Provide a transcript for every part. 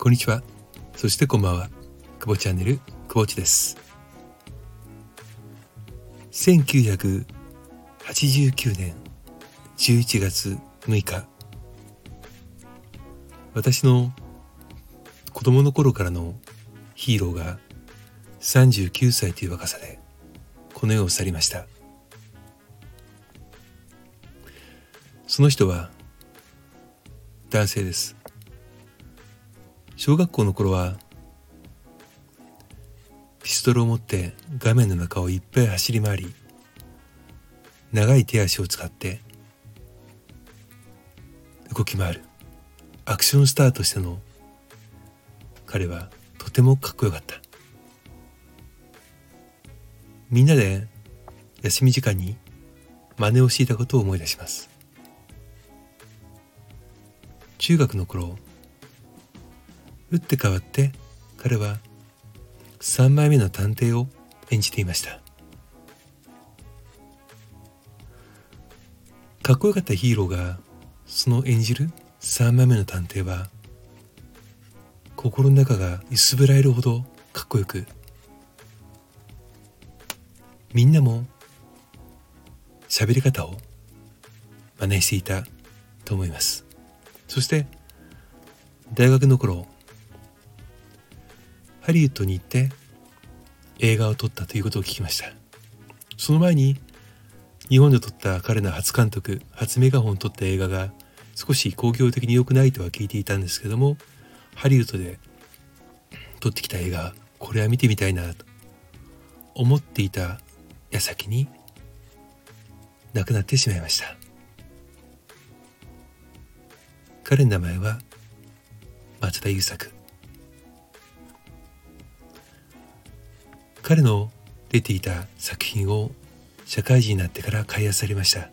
こんにちは。そしてこんばんは。くぼチャンネル、くぼちです。1989年11月6日。私の子供の頃からのヒーローが39歳という若さでこの世を去りました。その人は男性です。小学校の頃はピストルを持って画面の中をいっぱい走り回り長い手足を使って動き回る。アクションスターとしての彼はとてもかっこよかった。みんなで休み時間に真似をしていたことを思い出します。中学の頃打って変わって彼は3枚目の探偵を演じていました。かっこよかったヒーローがその演じる3枚目の探偵は心の中が薄ぶらえるほどかっこよくみんなも喋り方を真似していたと思います。そして大学の頃ハリウッドに行って映画を撮ったということを聞きました。その前に日本で撮った彼の初監督初メガホンを撮った映画が少し興行的に良くないとは聞いていたんですけどもハリウッドで撮ってきた映画これは見てみたいなと思っていた矢先に亡くなってしまいました。彼の名前は松田優作。彼の出ていた作品を社会人になってから開発されました。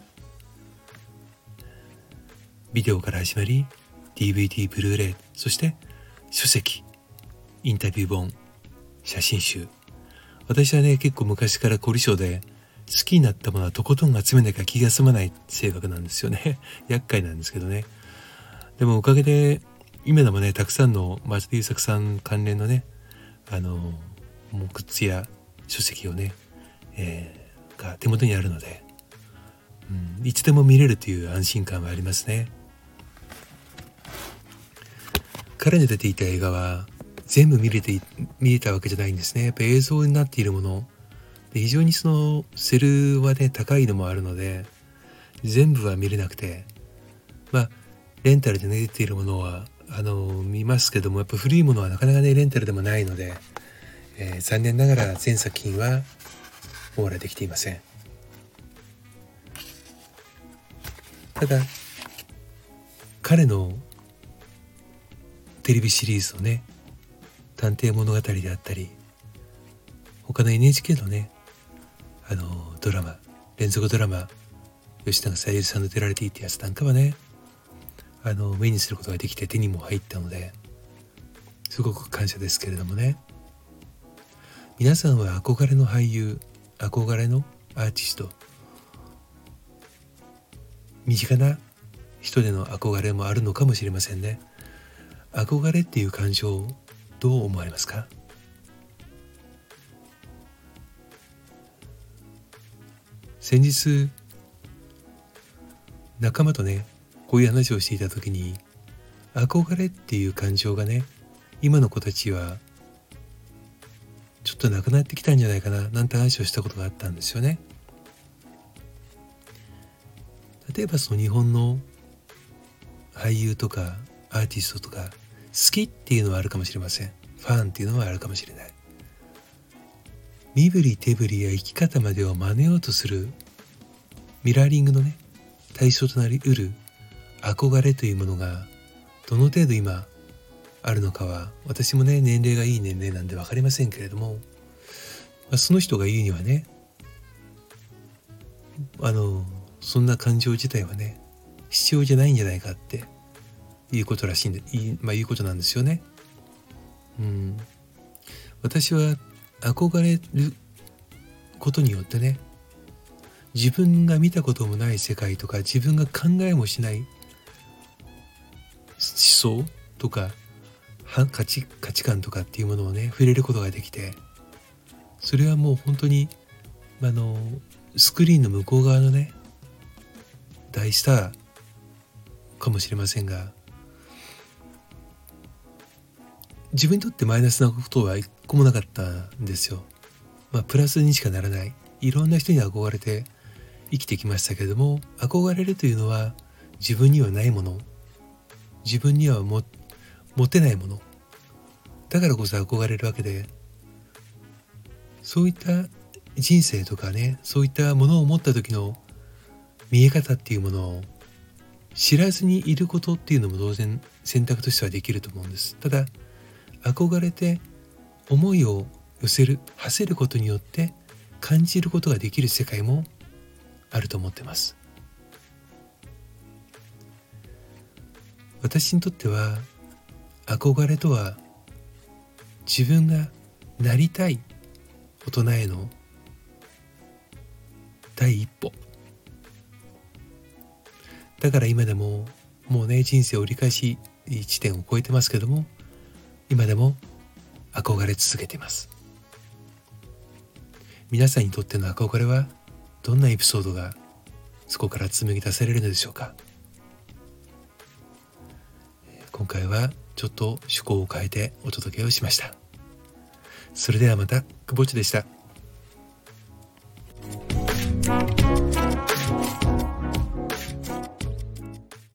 ビデオから始まり DVD ブルーレイそして書籍インタビュー本写真集。私はね結構昔から凝り性で好きになったものはとことん集めなきゃ気が済まない性格なんですよね。厄介なんですけどね。でもおかげで今でもねたくさんの松田優作さん関連のねあのもうグッズや書籍をね、えー、が手元にあるので、うん、いつでも見れるという安心感はありますね。彼に出ていた映画は全部見れて見れたわけじゃないんですね。やっぱ映像になっているもの。で非常にそのセルはね高いのもあるので全部は見れなくて。まあレンタルで、ね、出ているものはあの見ますけどもやっぱ古いものはなかなかねレンタルでもないのでえー、残念ながら全作品は網羅できていません。ただ彼のテレビシリーズのね探偵物語であったり他の NHK のねあのドラマ連続ドラマ吉永小百合さんの出られていたやつなんかはねあの目にすることができて手にも入ったのですごく感謝ですけれどもね。皆さんは憧れの俳優憧れのアーティスト身近な人での憧れもあるのかもしれませんね。憧れっていう感情どう思われますか？先日仲間とねこういう話をしていた時に憧れっていう感情がね今の子たちはとなくなってきたんじゃないかななんて話をしたことがあったんですよね。例えばその日本の俳優とかアーティストとか好きっていうのはあるかもしれません。ファンっていうのはあるかもしれない。身振り手振りや生き方までを真似ようとするミラーリングのね対象となりうる憧れというものがどの程度今あるのかは私もね年齢がいい年齢なんで分かりませんけれども、その人が言うにはねあのそんな感情自体はね必要じゃないんじゃないかっていうことらしいんでい、まあ、いうことなんですよね。うん、私は憧れることによってね自分が見たこともない世界とか自分が考えもしない思想とか価値価値観とかっていうものをね触れることができてそれはもう本当にあのスクリーンの向こう側のね大スターかもしれませんが自分にとってマイナスなことは一個もなかったんですよ。まあ、プラスにしかならない。いろんな人に憧れて生きてきましたけれども、憧れるというのは自分にはないもの。自分にはも持てないもの。だからこそ憧れるわけで、そういった人生とかね、そういったものを持った時の見え方っていうものを知らずにいることっていうのも当然選択としてはできると思うんです。ただ、憧れて思いを寄せる馳せることによって感じることができる世界もあると思ってます私にとっては憧れとは自分がなりたい大人への？第一歩。だから今でももうね人生折り返し地点を超えてますけども今でも憧れ続けています。皆さんにとっての憧れはどんなエピソードがそこから紡ぎ出されるのでしょうか？今回はちょっと趣向を変えてお届けをしました。それではまた久保地でした。